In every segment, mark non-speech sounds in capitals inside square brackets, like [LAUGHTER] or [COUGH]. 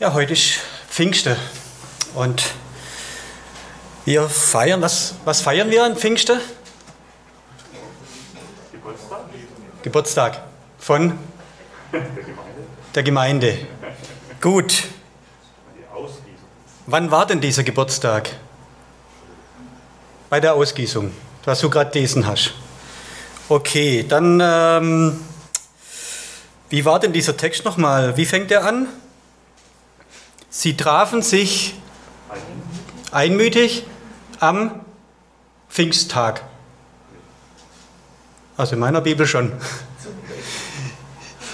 Ja, heute ist Pfingsten und wir feiern, was, was feiern wir an Pfingsten? Geburtstag. Geburtstag von der Gemeinde. Gut. Wann war denn dieser Geburtstag? Bei der Ausgießung, was du gerade gelesen hast. Okay, dann, ähm, wie war denn dieser Text nochmal? Wie fängt er an? Sie trafen sich einmütig am Pfingsttag. Also in meiner Bibel schon.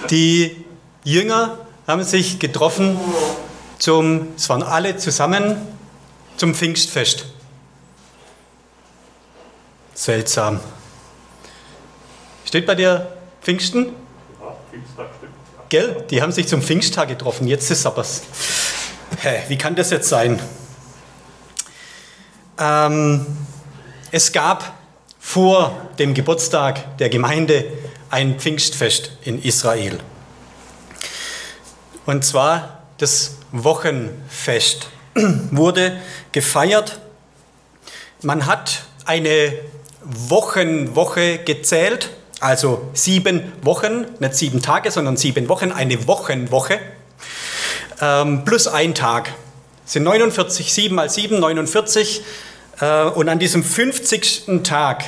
Die Jünger haben sich getroffen zum, es waren alle zusammen zum Pfingstfest. Seltsam. Steht bei dir Pfingsten? Ja, Pfingsttag stimmt. Gell? Die haben sich zum Pfingsttag getroffen. Jetzt ist aber Hä, wie kann das jetzt sein? Ähm, es gab vor dem Geburtstag der Gemeinde ein Pfingstfest in Israel. Und zwar das Wochenfest [CLEARS THROAT] wurde gefeiert. Man hat eine Wochenwoche gezählt, also sieben Wochen, nicht sieben Tage, sondern sieben Wochen, eine Wochenwoche ähm, plus ein Tag. Das sind 49, 7 mal 7, 49. Äh, und an diesem 50. Tag,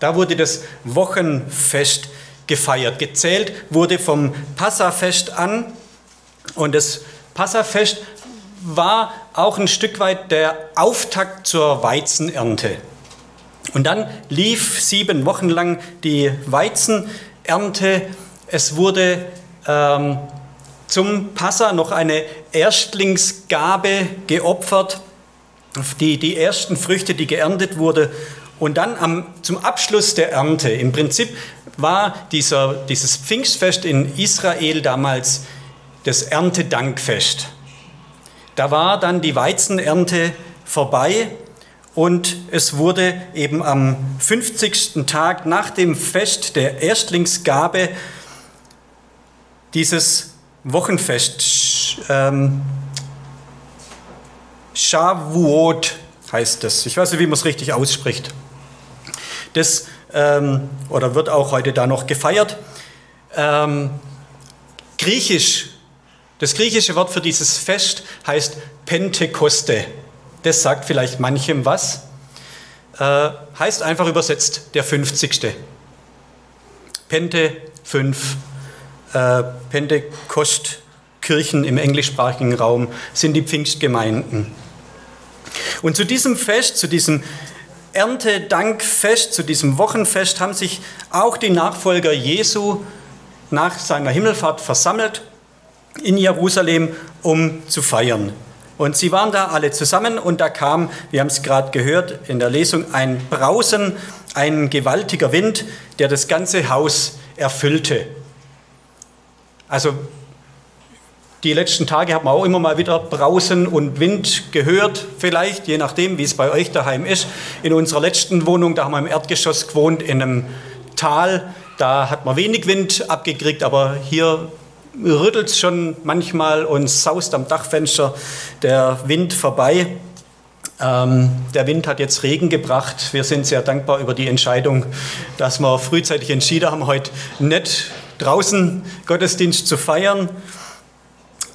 da wurde das Wochenfest gefeiert. Gezählt wurde vom Passafest an. Und das Passafest war auch ein Stück weit der Auftakt zur Weizenernte. Und dann lief sieben Wochen lang die Weizenernte. Es wurde ähm, zum Passa noch eine Erstlingsgabe geopfert, die, die ersten Früchte, die geerntet wurde. Und dann am, zum Abschluss der Ernte, im Prinzip war dieser, dieses Pfingstfest in Israel damals das Erntedankfest. Da war dann die Weizenernte vorbei und es wurde eben am 50. Tag nach dem Fest der Erstlingsgabe dieses Wochenfest. Ähm, Shavuot heißt das. Ich weiß nicht, wie man es richtig ausspricht. Das ähm, oder wird auch heute da noch gefeiert. Ähm, Griechisch, das griechische Wort für dieses Fest heißt Pentekoste. Das sagt vielleicht manchem was. Äh, heißt einfach übersetzt der 50. Pente 5 äh, Pentekostkirchen im englischsprachigen Raum sind die Pfingstgemeinden. Und zu diesem Fest, zu diesem Erntedankfest, zu diesem Wochenfest haben sich auch die Nachfolger Jesu nach seiner Himmelfahrt versammelt in Jerusalem, um zu feiern. Und sie waren da alle zusammen und da kam, wir haben es gerade gehört in der Lesung, ein Brausen, ein gewaltiger Wind, der das ganze Haus erfüllte. Also die letzten Tage hat man auch immer mal wieder Brausen und Wind gehört, vielleicht, je nachdem, wie es bei euch daheim ist. In unserer letzten Wohnung, da haben wir im Erdgeschoss gewohnt, in einem Tal, da hat man wenig Wind abgekriegt, aber hier rüttelt es schon manchmal und saust am Dachfenster der Wind vorbei. Ähm, der Wind hat jetzt Regen gebracht. Wir sind sehr dankbar über die Entscheidung, dass wir frühzeitig entschieden haben, heute nicht draußen Gottesdienst zu feiern.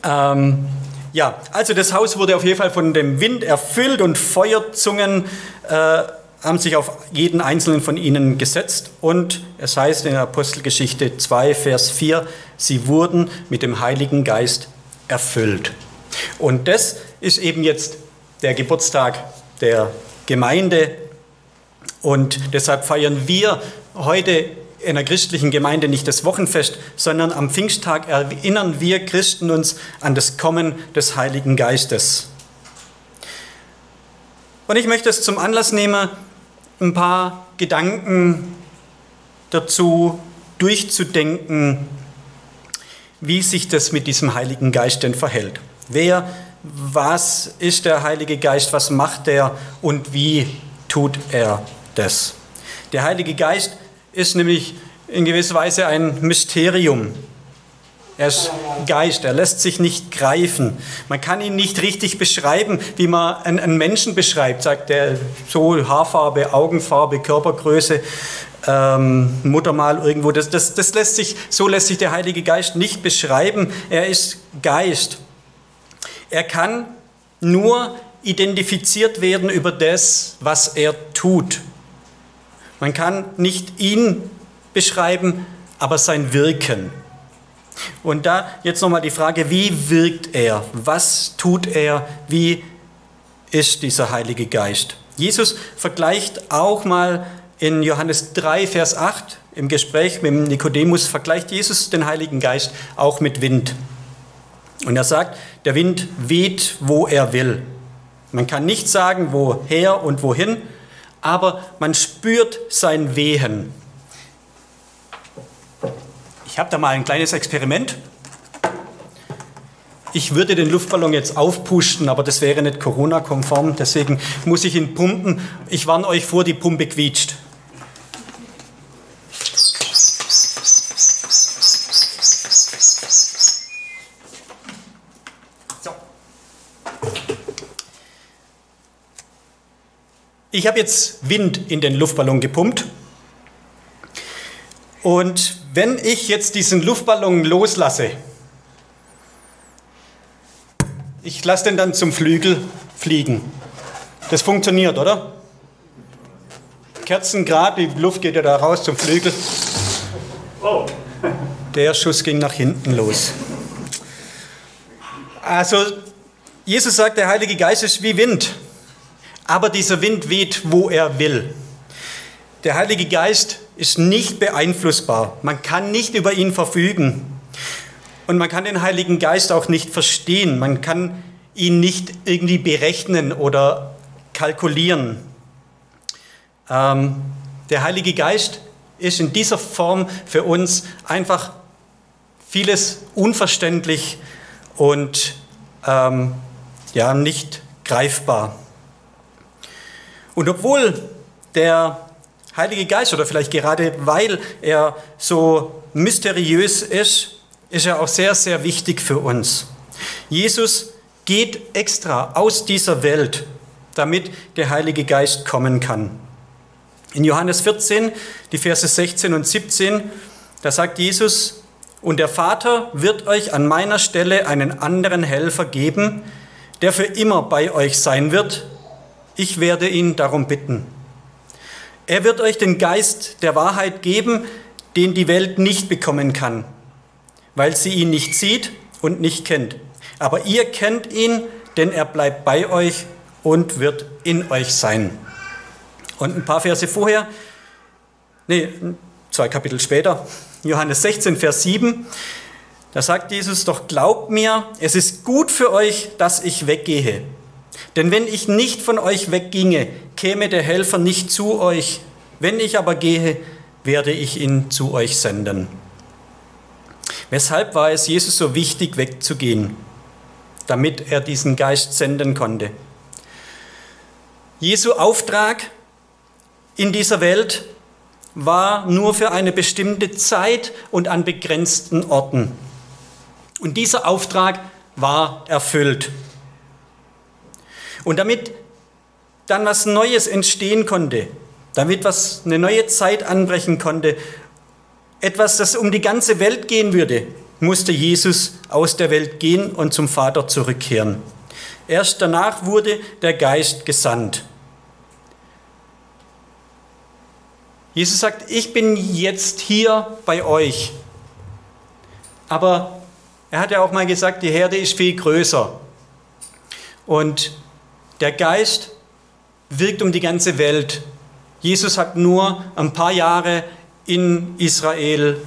Ähm, ja, also das Haus wurde auf jeden Fall von dem Wind erfüllt und Feuerzungen äh, haben sich auf jeden einzelnen von ihnen gesetzt. Und es heißt in der Apostelgeschichte 2, Vers 4, sie wurden mit dem Heiligen Geist erfüllt. Und das ist eben jetzt der Geburtstag der Gemeinde. Und deshalb feiern wir heute in der christlichen Gemeinde nicht das Wochenfest, sondern am Pfingsttag erinnern wir Christen uns an das Kommen des Heiligen Geistes. Und ich möchte es zum Anlass nehmen, ein paar Gedanken dazu durchzudenken, wie sich das mit diesem Heiligen Geist denn verhält. Wer, was ist der Heilige Geist, was macht er und wie tut er das? Der Heilige Geist ist nämlich in gewisser Weise ein Mysterium. Er ist Geist, er lässt sich nicht greifen. Man kann ihn nicht richtig beschreiben, wie man einen Menschen beschreibt, sagt er, so Haarfarbe, Augenfarbe, Körpergröße, ähm, Muttermal irgendwo. Das, das, das lässt sich, so lässt sich der Heilige Geist nicht beschreiben. Er ist Geist. Er kann nur identifiziert werden über das, was er tut. Man kann nicht ihn beschreiben, aber sein Wirken. Und da jetzt nochmal die Frage, wie wirkt er? Was tut er? Wie ist dieser Heilige Geist? Jesus vergleicht auch mal in Johannes 3, Vers 8 im Gespräch mit Nikodemus, vergleicht Jesus den Heiligen Geist auch mit Wind. Und er sagt, der Wind weht, wo er will. Man kann nicht sagen, woher und wohin, aber man spürt sein Wehen. Ich habe da mal ein kleines Experiment. Ich würde den Luftballon jetzt aufpusten, aber das wäre nicht Corona-konform, deswegen muss ich ihn pumpen. Ich warne euch vor, die Pumpe quietscht. Ich habe jetzt Wind in den Luftballon gepumpt und wenn ich jetzt diesen Luftballon loslasse, ich lasse den dann zum Flügel fliegen. Das funktioniert, oder? Kerzengrad, die Luft geht ja da raus zum Flügel. Der Schuss ging nach hinten los. Also, Jesus sagt, der Heilige Geist ist wie Wind, aber dieser Wind weht, wo er will. Der Heilige Geist ist nicht beeinflussbar. Man kann nicht über ihn verfügen. Und man kann den Heiligen Geist auch nicht verstehen. Man kann ihn nicht irgendwie berechnen oder kalkulieren. Ähm, der Heilige Geist ist in dieser Form für uns einfach vieles unverständlich und ähm, ja, nicht greifbar. Und obwohl der Heilige Geist oder vielleicht gerade weil er so mysteriös ist, ist er auch sehr, sehr wichtig für uns. Jesus geht extra aus dieser Welt, damit der Heilige Geist kommen kann. In Johannes 14, die Verse 16 und 17, da sagt Jesus, und der Vater wird euch an meiner Stelle einen anderen Helfer geben, der für immer bei euch sein wird. Ich werde ihn darum bitten. Er wird euch den Geist der Wahrheit geben, den die Welt nicht bekommen kann, weil sie ihn nicht sieht und nicht kennt. Aber ihr kennt ihn, denn er bleibt bei euch und wird in euch sein. Und ein paar Verse vorher, nee, zwei Kapitel später, Johannes 16, Vers 7, da sagt Jesus, doch glaubt mir, es ist gut für euch, dass ich weggehe. Denn wenn ich nicht von euch wegginge, käme der Helfer nicht zu euch. Wenn ich aber gehe, werde ich ihn zu euch senden. Weshalb war es Jesus so wichtig, wegzugehen, damit er diesen Geist senden konnte? Jesu Auftrag in dieser Welt war nur für eine bestimmte Zeit und an begrenzten Orten. Und dieser Auftrag war erfüllt. Und damit dann was Neues entstehen konnte, damit was eine neue Zeit anbrechen konnte, etwas, das um die ganze Welt gehen würde, musste Jesus aus der Welt gehen und zum Vater zurückkehren. Erst danach wurde der Geist gesandt. Jesus sagt, ich bin jetzt hier bei euch. Aber er hat ja auch mal gesagt, die Herde ist viel größer. Und der Geist wirkt um die ganze Welt. Jesus hat nur ein paar Jahre in Israel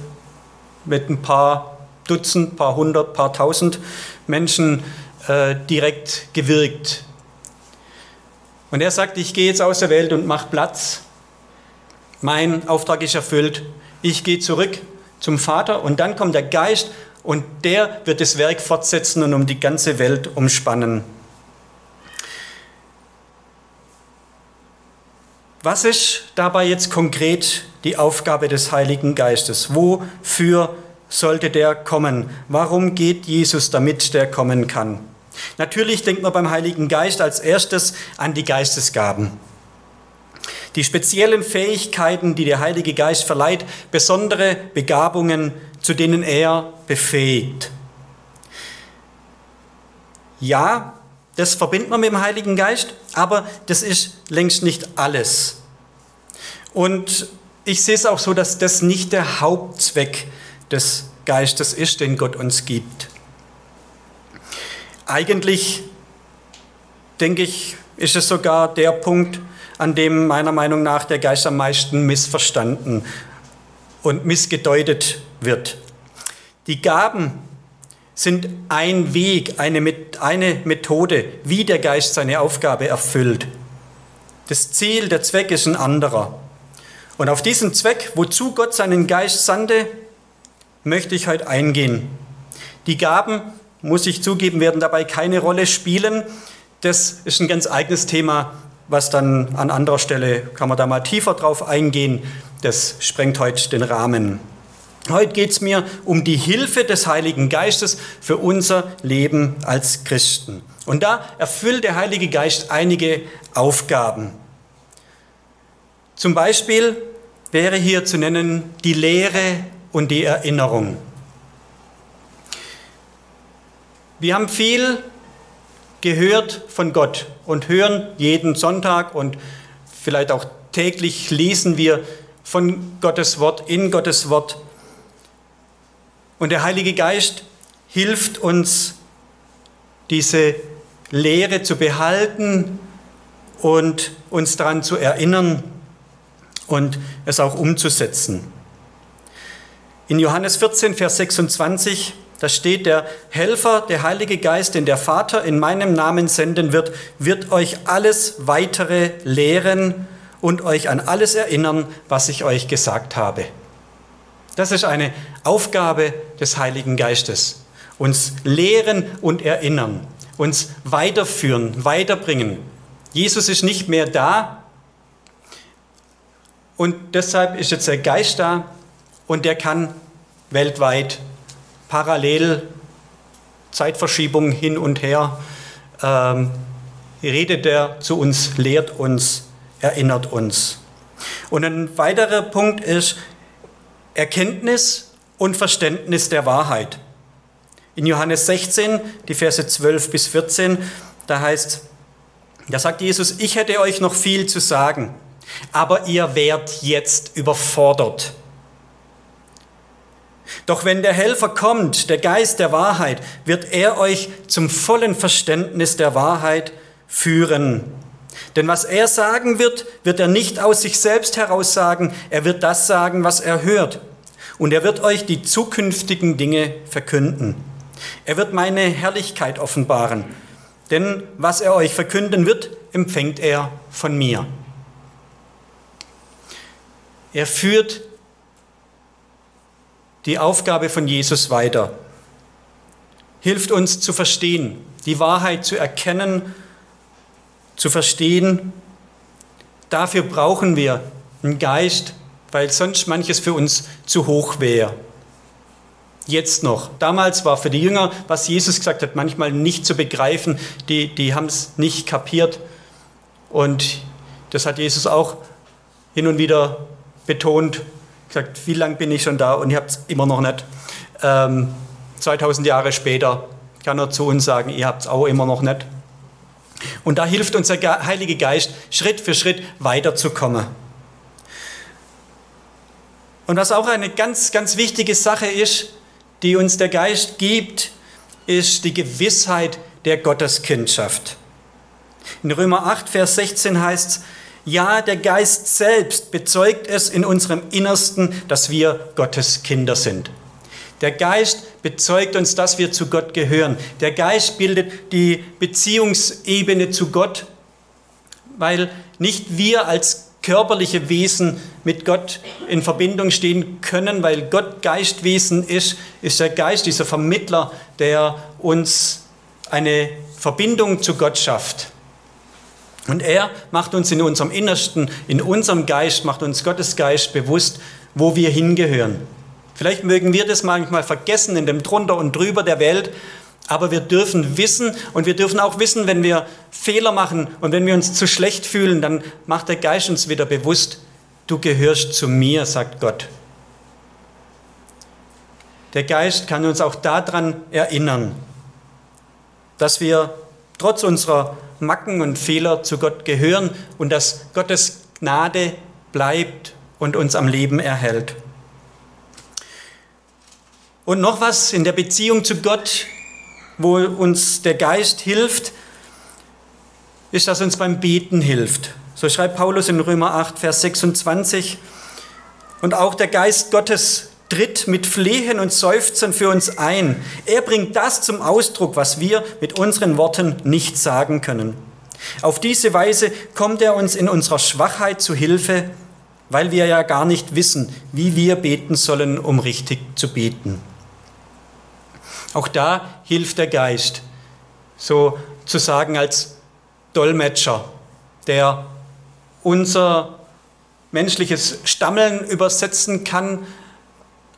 mit ein paar Dutzend, paar hundert, paar tausend Menschen äh, direkt gewirkt. Und er sagt, ich gehe jetzt aus der Welt und mache Platz. Mein Auftrag ist erfüllt. Ich gehe zurück zum Vater und dann kommt der Geist und der wird das Werk fortsetzen und um die ganze Welt umspannen. Was ist dabei jetzt konkret die Aufgabe des Heiligen Geistes? Wofür sollte der kommen. Warum geht Jesus, damit der kommen kann? Natürlich denkt man beim Heiligen Geist als erstes an die Geistesgaben. Die speziellen Fähigkeiten, die der Heilige Geist verleiht, besondere Begabungen, zu denen er befähigt. Ja, das verbindet man mit dem Heiligen Geist, aber das ist längst nicht alles. Und ich sehe es auch so, dass das nicht der Hauptzweck des Geistes ist, den Gott uns gibt. Eigentlich, denke ich, ist es sogar der Punkt, an dem meiner Meinung nach der Geist am meisten missverstanden und missgedeutet wird. Die Gaben sind ein Weg, eine, eine Methode, wie der Geist seine Aufgabe erfüllt. Das Ziel, der Zweck ist ein anderer. Und auf diesen Zweck, wozu Gott seinen Geist sandte, möchte ich heute eingehen. Die Gaben, muss ich zugeben, werden dabei keine Rolle spielen. Das ist ein ganz eigenes Thema, was dann an anderer Stelle, kann man da mal tiefer drauf eingehen. Das sprengt heute den Rahmen. Heute geht es mir um die Hilfe des Heiligen Geistes für unser Leben als Christen. Und da erfüllt der Heilige Geist einige Aufgaben. Zum Beispiel wäre hier zu nennen die Lehre und die Erinnerung. Wir haben viel gehört von Gott und hören jeden Sonntag und vielleicht auch täglich lesen wir von Gottes Wort, in Gottes Wort. Und der Heilige Geist hilft uns, diese Lehre zu behalten und uns daran zu erinnern und es auch umzusetzen. In Johannes 14, Vers 26, da steht, der Helfer, der Heilige Geist, den der Vater in meinem Namen senden wird, wird euch alles weitere lehren und euch an alles erinnern, was ich euch gesagt habe. Das ist eine Aufgabe des Heiligen Geistes. Uns lehren und erinnern, uns weiterführen, weiterbringen. Jesus ist nicht mehr da, und deshalb ist jetzt der Geist da und der kann weltweit parallel Zeitverschiebungen hin und her ähm, redet er zu uns, lehrt uns, erinnert uns. Und ein weiterer Punkt ist Erkenntnis und Verständnis der Wahrheit. In Johannes 16, die Verse 12 bis 14, da heißt, da sagt Jesus, ich hätte euch noch viel zu sagen aber ihr werdet jetzt überfordert. Doch wenn der Helfer kommt, der Geist der Wahrheit, wird er euch zum vollen Verständnis der Wahrheit führen. Denn was er sagen wird, wird er nicht aus sich selbst heraus sagen, er wird das sagen, was er hört. Und er wird euch die zukünftigen Dinge verkünden. Er wird meine Herrlichkeit offenbaren, denn was er euch verkünden wird, empfängt er von mir. Er führt die Aufgabe von Jesus weiter, hilft uns zu verstehen, die Wahrheit zu erkennen, zu verstehen. Dafür brauchen wir einen Geist, weil sonst manches für uns zu hoch wäre. Jetzt noch. Damals war für die Jünger, was Jesus gesagt hat, manchmal nicht zu begreifen. Die, die haben es nicht kapiert. Und das hat Jesus auch hin und wieder betont, gesagt, wie lange bin ich schon da und ich habe es immer noch nicht. Ähm, 2000 Jahre später kann er zu uns sagen, ihr habt es auch immer noch nicht. Und da hilft uns der Heilige Geist, Schritt für Schritt weiterzukommen. Und was auch eine ganz, ganz wichtige Sache ist, die uns der Geist gibt, ist die Gewissheit der Gotteskindschaft. In Römer 8, Vers 16 heißt es, ja, der Geist selbst bezeugt es in unserem Innersten, dass wir Gottes Kinder sind. Der Geist bezeugt uns, dass wir zu Gott gehören. Der Geist bildet die Beziehungsebene zu Gott, weil nicht wir als körperliche Wesen mit Gott in Verbindung stehen können, weil Gott Geistwesen ist, ist der Geist dieser Vermittler, der uns eine Verbindung zu Gott schafft. Und er macht uns in unserem Innersten, in unserem Geist, macht uns Gottes Geist bewusst, wo wir hingehören. Vielleicht mögen wir das manchmal vergessen in dem Drunter und Drüber der Welt, aber wir dürfen wissen und wir dürfen auch wissen, wenn wir Fehler machen und wenn wir uns zu schlecht fühlen, dann macht der Geist uns wieder bewusst, du gehörst zu mir, sagt Gott. Der Geist kann uns auch daran erinnern, dass wir trotz unserer Macken und Fehler zu Gott gehören und dass Gottes Gnade bleibt und uns am Leben erhält. Und noch was in der Beziehung zu Gott, wo uns der Geist hilft, ist, dass uns beim Beten hilft. So schreibt Paulus in Römer 8, Vers 26. Und auch der Geist Gottes tritt mit Flehen und Seufzen für uns ein. Er bringt das zum Ausdruck, was wir mit unseren Worten nicht sagen können. Auf diese Weise kommt er uns in unserer Schwachheit zu Hilfe, weil wir ja gar nicht wissen, wie wir beten sollen, um richtig zu beten. Auch da hilft der Geist, sozusagen als Dolmetscher, der unser menschliches Stammeln übersetzen kann,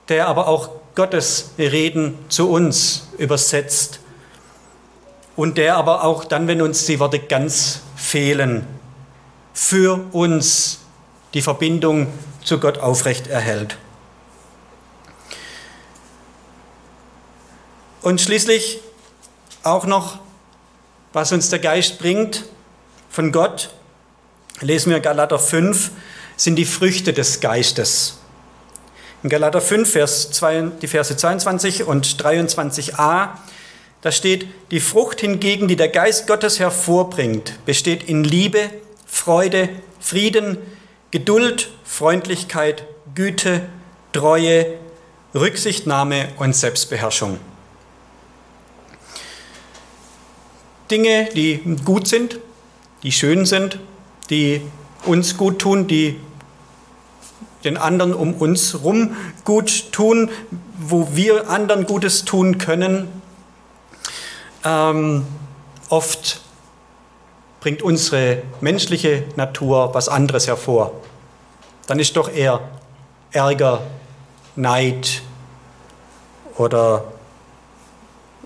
der aber auch Gottes Reden zu uns übersetzt und der aber auch dann, wenn uns die Worte ganz fehlen, für uns die Verbindung zu Gott aufrecht erhält. Und schließlich auch noch, was uns der Geist bringt von Gott, lesen wir Galater 5, sind die Früchte des Geistes. In Galater 5, Vers 2, die Verse 22 und 23a, da steht, die Frucht hingegen, die der Geist Gottes hervorbringt, besteht in Liebe, Freude, Frieden, Geduld, Freundlichkeit, Güte, Treue, Rücksichtnahme und Selbstbeherrschung. Dinge, die gut sind, die schön sind, die uns gut tun, die den anderen um uns rum gut tun, wo wir anderen Gutes tun können. Ähm, oft bringt unsere menschliche Natur was anderes hervor. Dann ist doch eher Ärger, Neid oder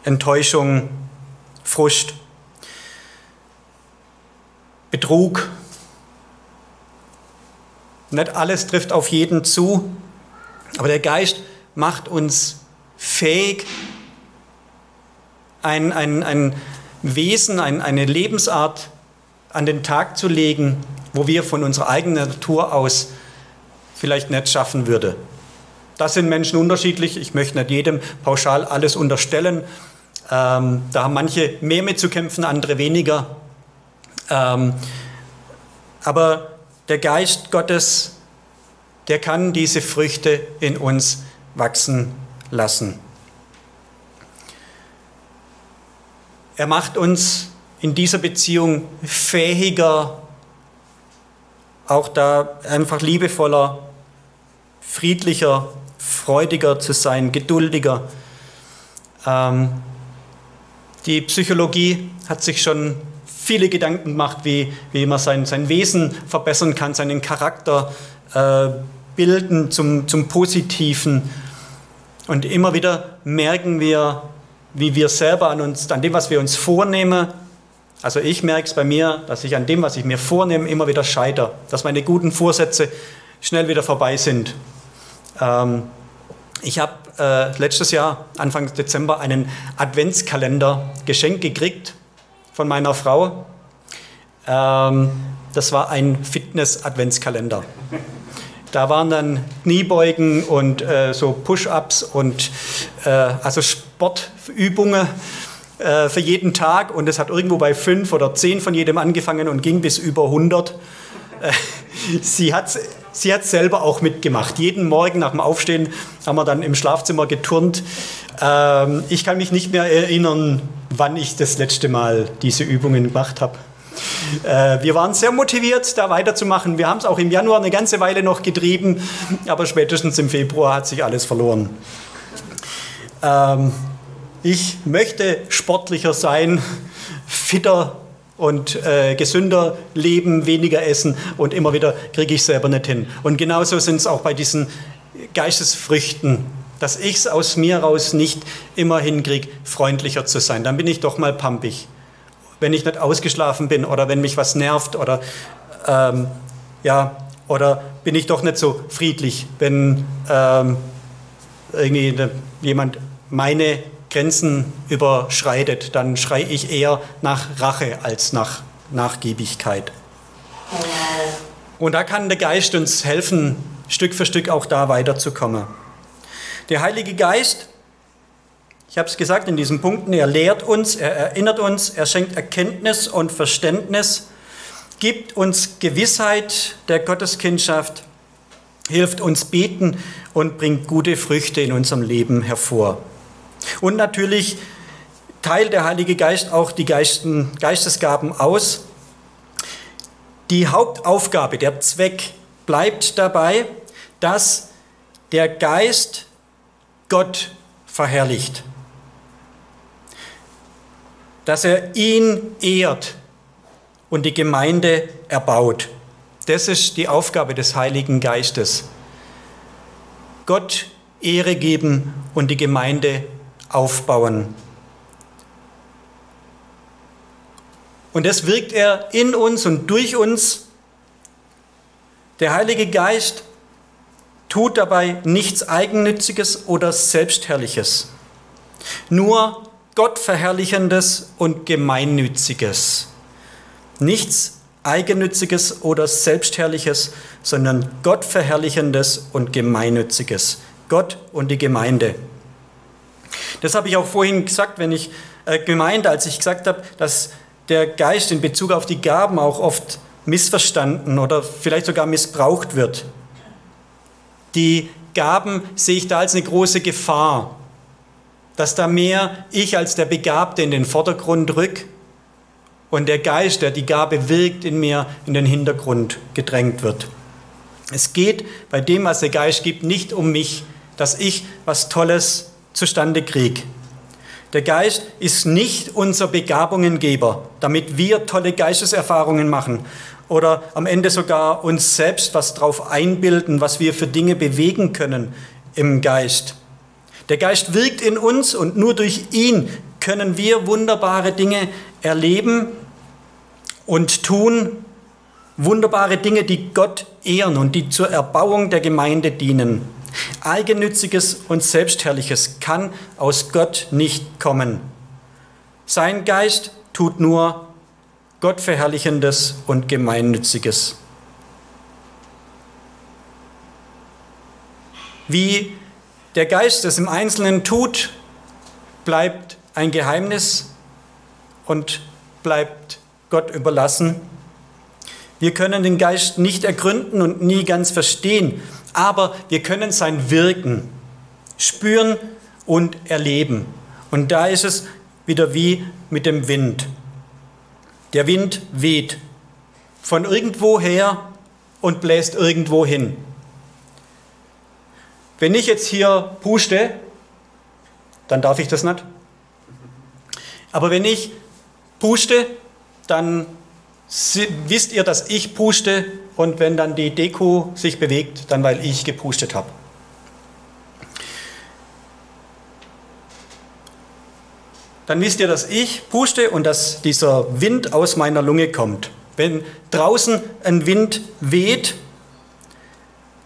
Enttäuschung, Frust. Betrug. Nicht alles trifft auf jeden zu, aber der Geist macht uns fähig, ein, ein, ein Wesen, ein, eine Lebensart an den Tag zu legen, wo wir von unserer eigenen Natur aus vielleicht nicht schaffen würde. Das sind Menschen unterschiedlich. Ich möchte nicht jedem pauschal alles unterstellen. Ähm, da haben manche mehr mit zu kämpfen, andere weniger. Ähm, aber der Geist Gottes, der kann diese Früchte in uns wachsen lassen. Er macht uns in dieser Beziehung fähiger, auch da einfach liebevoller, friedlicher, freudiger zu sein, geduldiger. Ähm, die Psychologie hat sich schon viele Gedanken macht, wie, wie man sein, sein Wesen verbessern kann, seinen Charakter äh, bilden zum, zum Positiven. Und immer wieder merken wir, wie wir selber an uns, an dem, was wir uns vornehmen, also ich merke es bei mir, dass ich an dem, was ich mir vornehme, immer wieder scheitere, dass meine guten Vorsätze schnell wieder vorbei sind. Ähm, ich habe äh, letztes Jahr, Anfang Dezember, einen Adventskalender geschenkt gekriegt von meiner Frau. Ähm, das war ein Fitness-Adventskalender. Da waren dann Kniebeugen und äh, so Push-ups und äh, also Sportübungen äh, für jeden Tag. Und es hat irgendwo bei fünf oder zehn von jedem angefangen und ging bis über 100. Sie hat sie hat selber auch mitgemacht. Jeden Morgen nach dem Aufstehen haben wir dann im Schlafzimmer geturnt. Ähm, ich kann mich nicht mehr erinnern, wann ich das letzte Mal diese Übungen gemacht habe. Äh, wir waren sehr motiviert, da weiterzumachen. Wir haben es auch im Januar eine ganze Weile noch getrieben, aber spätestens im Februar hat sich alles verloren. Ähm, ich möchte sportlicher sein, fitter und äh, gesünder leben, weniger essen und immer wieder kriege ich selber nicht hin. Und genauso sind es auch bei diesen Geistesfrüchten dass ich es aus mir raus nicht immer hinkriege, freundlicher zu sein. Dann bin ich doch mal pampig. Wenn ich nicht ausgeschlafen bin oder wenn mich was nervt oder ähm, ja, oder bin ich doch nicht so friedlich, wenn ähm, irgendwie jemand meine Grenzen überschreitet, dann schreie ich eher nach Rache als nach Nachgiebigkeit. Und da kann der Geist uns helfen, Stück für Stück auch da weiterzukommen. Der Heilige Geist, ich habe es gesagt in diesen Punkten, er lehrt uns, er erinnert uns, er schenkt Erkenntnis und Verständnis, gibt uns Gewissheit der Gotteskindschaft, hilft uns beten und bringt gute Früchte in unserem Leben hervor. Und natürlich teilt der Heilige Geist auch die Geisten, Geistesgaben aus. Die Hauptaufgabe, der Zweck bleibt dabei, dass der Geist Gott verherrlicht, dass er ihn ehrt und die Gemeinde erbaut. Das ist die Aufgabe des Heiligen Geistes. Gott Ehre geben und die Gemeinde aufbauen. Und das wirkt er in uns und durch uns. Der Heilige Geist tut dabei nichts Eigennütziges oder Selbstherrliches, nur Gottverherrlichendes und Gemeinnütziges. Nichts Eigennütziges oder Selbstherrliches, sondern Gottverherrlichendes und Gemeinnütziges. Gott und die Gemeinde. Das habe ich auch vorhin gesagt, wenn ich äh, gemeint, als ich gesagt habe, dass der Geist in Bezug auf die Gaben auch oft missverstanden oder vielleicht sogar missbraucht wird. Die Gaben sehe ich da als eine große Gefahr, dass da mehr ich als der Begabte in den Vordergrund rück und der Geist, der die Gabe wirkt, in mir in den Hintergrund gedrängt wird. Es geht bei dem, was der Geist gibt, nicht um mich, dass ich was Tolles zustande kriege. Der Geist ist nicht unser Begabungengeber, damit wir tolle Geisteserfahrungen machen oder am Ende sogar uns selbst was drauf einbilden, was wir für Dinge bewegen können im Geist. Der Geist wirkt in uns und nur durch ihn können wir wunderbare Dinge erleben und tun, wunderbare Dinge, die Gott ehren und die zur Erbauung der Gemeinde dienen. Eigennütziges und Selbstherrliches kann aus Gott nicht kommen. Sein Geist tut nur Gottverherrlichendes und Gemeinnütziges. Wie der Geist es im Einzelnen tut, bleibt ein Geheimnis und bleibt Gott überlassen. Wir können den Geist nicht ergründen und nie ganz verstehen, aber wir können sein Wirken spüren und erleben. Und da ist es wieder wie mit dem Wind. Der Wind weht von irgendwo her und bläst irgendwo hin. Wenn ich jetzt hier puste, dann darf ich das nicht. Aber wenn ich puste, dann wisst ihr, dass ich puste und wenn dann die Deko sich bewegt, dann weil ich gepustet habe. Dann wisst ihr, dass ich puste und dass dieser Wind aus meiner Lunge kommt. Wenn draußen ein Wind weht,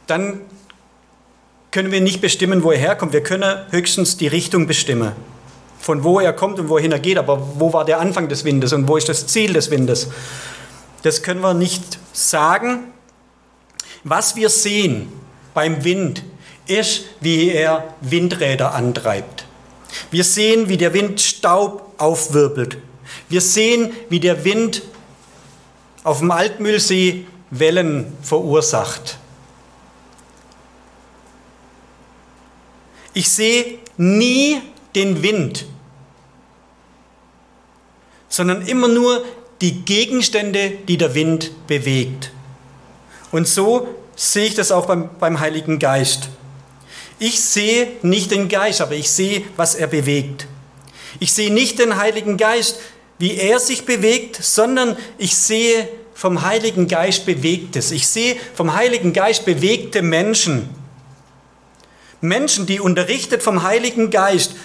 dann können wir nicht bestimmen, wo er herkommt. Wir können höchstens die Richtung bestimmen, von wo er kommt und wohin er geht. Aber wo war der Anfang des Windes und wo ist das Ziel des Windes? Das können wir nicht sagen. Was wir sehen beim Wind ist, wie er Windräder antreibt. Wir sehen, wie der Wind Staub aufwirbelt. Wir sehen, wie der Wind auf dem Altmühlsee Wellen verursacht. Ich sehe nie den Wind, sondern immer nur die Gegenstände, die der Wind bewegt. Und so sehe ich das auch beim, beim Heiligen Geist. Ich sehe nicht den Geist, aber ich sehe, was er bewegt. Ich sehe nicht den Heiligen Geist, wie er sich bewegt, sondern ich sehe vom Heiligen Geist bewegtes. Ich sehe vom Heiligen Geist bewegte Menschen. Menschen, die unterrichtet vom Heiligen Geist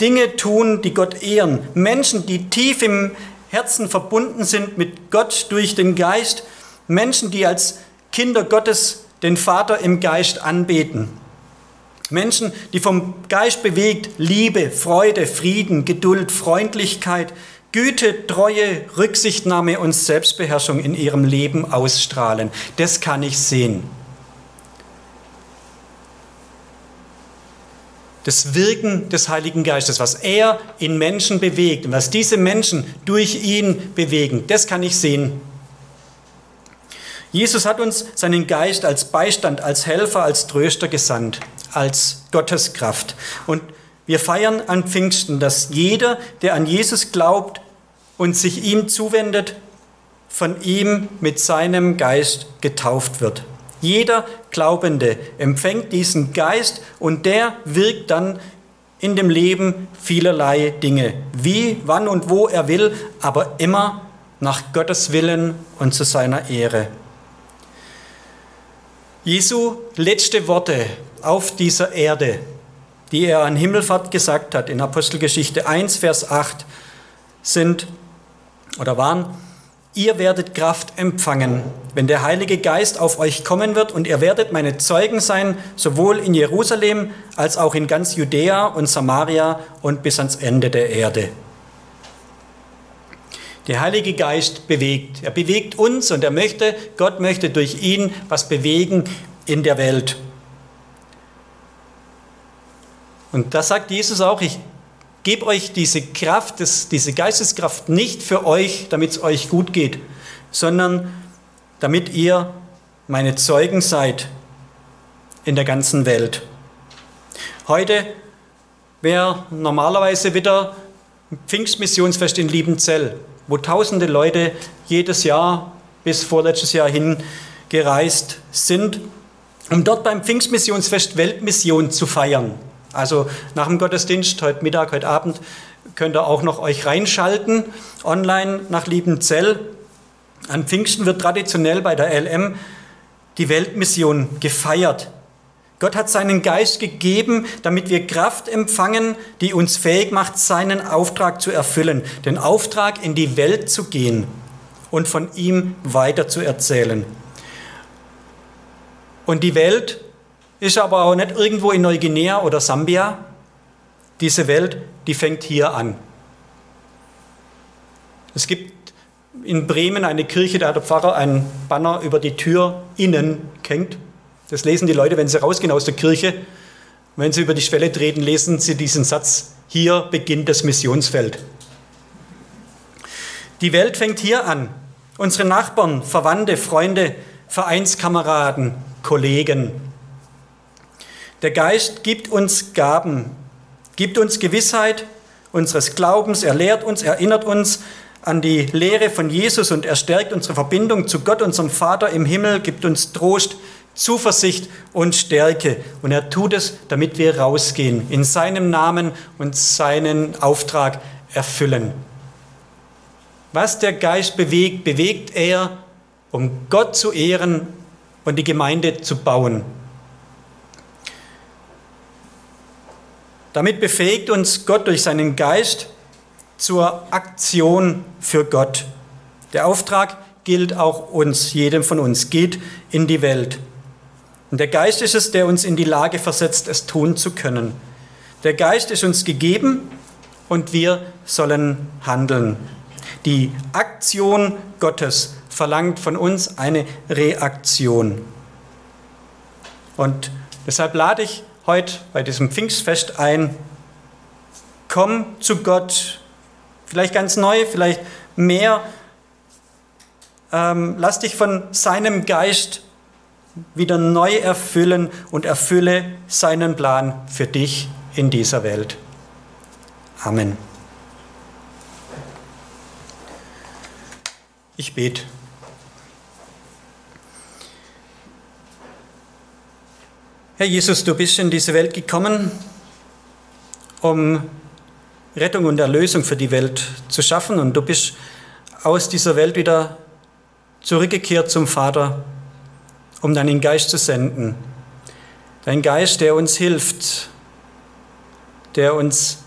Dinge tun, die Gott ehren. Menschen, die tief im Herzen verbunden sind mit Gott durch den Geist. Menschen, die als Kinder Gottes den Vater im Geist anbeten. Menschen, die vom Geist bewegt Liebe, Freude, Frieden, Geduld, Freundlichkeit, Güte, Treue, Rücksichtnahme und Selbstbeherrschung in ihrem Leben ausstrahlen. Das kann ich sehen. Das Wirken des Heiligen Geistes, was er in Menschen bewegt und was diese Menschen durch ihn bewegen, das kann ich sehen. Jesus hat uns seinen Geist als Beistand, als Helfer, als Tröster gesandt, als Gotteskraft. Und wir feiern an Pfingsten, dass jeder, der an Jesus glaubt und sich ihm zuwendet, von ihm mit seinem Geist getauft wird. Jeder Glaubende empfängt diesen Geist und der wirkt dann in dem Leben vielerlei Dinge, wie, wann und wo er will, aber immer nach Gottes Willen und zu seiner Ehre. Jesu letzte Worte auf dieser Erde die er an Himmelfahrt gesagt hat, in Apostelgeschichte 1, Vers 8, sind oder waren, ihr werdet Kraft empfangen, wenn der Heilige Geist auf euch kommen wird und ihr werdet meine Zeugen sein, sowohl in Jerusalem als auch in ganz Judäa und Samaria und bis ans Ende der Erde. Der Heilige Geist bewegt. Er bewegt uns und er möchte, Gott möchte durch ihn was bewegen in der Welt. Und da sagt Jesus auch, ich gebe euch diese Kraft, diese Geisteskraft nicht für euch, damit es euch gut geht, sondern damit ihr meine Zeugen seid in der ganzen Welt. Heute wäre normalerweise wieder Pfingstmissionsfest in Liebenzell, wo tausende Leute jedes Jahr bis vorletztes Jahr hin gereist sind, um dort beim Pfingstmissionsfest Weltmission zu feiern. Also nach dem Gottesdienst, heute Mittag, heute Abend, könnt ihr auch noch euch reinschalten, online nach Liebenzell. An Pfingsten wird traditionell bei der LM die Weltmission gefeiert. Gott hat seinen Geist gegeben, damit wir Kraft empfangen, die uns fähig macht, seinen Auftrag zu erfüllen, den Auftrag in die Welt zu gehen und von ihm weiter zu erzählen. Und die Welt ist aber auch nicht irgendwo in Neuguinea oder Sambia. Diese Welt, die fängt hier an. Es gibt in Bremen eine Kirche, da hat der Pfarrer einen Banner über die Tür innen hängt. Das lesen die Leute, wenn sie rausgehen aus der Kirche. Wenn sie über die Schwelle treten, lesen sie diesen Satz, hier beginnt das Missionsfeld. Die Welt fängt hier an. Unsere Nachbarn, Verwandte, Freunde, Vereinskameraden, Kollegen, der Geist gibt uns Gaben, gibt uns Gewissheit unseres Glaubens, er lehrt uns, erinnert uns an die Lehre von Jesus und er stärkt unsere Verbindung zu Gott, unserem Vater im Himmel, gibt uns Trost, Zuversicht und Stärke. Und er tut es, damit wir rausgehen, in seinem Namen und seinen Auftrag erfüllen. Was der Geist bewegt, bewegt er, um Gott zu ehren und die Gemeinde zu bauen. Damit befähigt uns Gott durch seinen Geist zur Aktion für Gott. Der Auftrag gilt auch uns, jedem von uns, geht in die Welt. Und der Geist ist es, der uns in die Lage versetzt, es tun zu können. Der Geist ist uns gegeben und wir sollen handeln. Die Aktion Gottes verlangt von uns eine Reaktion. Und deshalb lade ich heute bei diesem Pfingstfest ein. Komm zu Gott, vielleicht ganz neu, vielleicht mehr. Ähm, lass dich von seinem Geist wieder neu erfüllen und erfülle seinen Plan für dich in dieser Welt. Amen. Ich bete. Herr Jesus, du bist in diese Welt gekommen, um Rettung und Erlösung für die Welt zu schaffen und du bist aus dieser Welt wieder zurückgekehrt zum Vater, um deinen Geist zu senden. Dein Geist, der uns hilft, der uns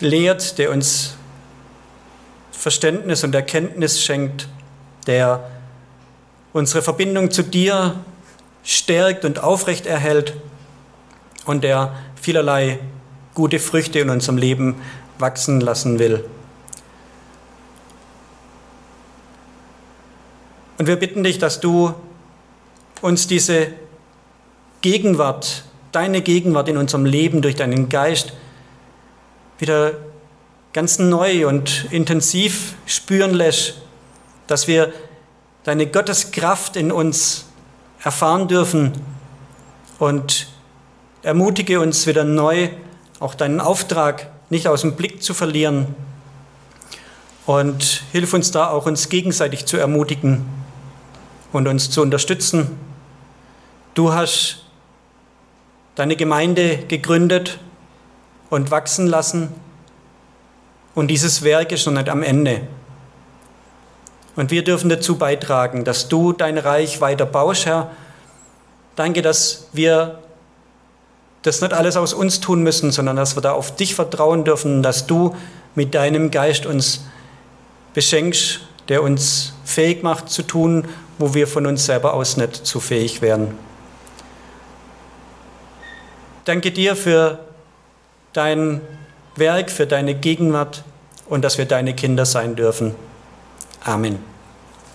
lehrt, der uns Verständnis und Erkenntnis schenkt, der unsere Verbindung zu dir stärkt und aufrecht erhält und der vielerlei gute Früchte in unserem Leben wachsen lassen will. Und wir bitten dich, dass du uns diese Gegenwart, deine Gegenwart in unserem Leben durch deinen Geist wieder ganz neu und intensiv spüren lässt, dass wir deine Gotteskraft in uns erfahren dürfen und ermutige uns wieder neu, auch deinen Auftrag nicht aus dem Blick zu verlieren und hilf uns da auch, uns gegenseitig zu ermutigen und uns zu unterstützen. Du hast deine Gemeinde gegründet und wachsen lassen und dieses Werk ist noch nicht am Ende. Und wir dürfen dazu beitragen, dass du dein Reich weiter baust, Herr. Danke, dass wir das nicht alles aus uns tun müssen, sondern dass wir da auf dich vertrauen dürfen, dass du mit deinem Geist uns beschenkst, der uns fähig macht zu tun, wo wir von uns selber aus nicht zu fähig wären. Danke dir für dein Werk, für deine Gegenwart und dass wir deine Kinder sein dürfen. Amen.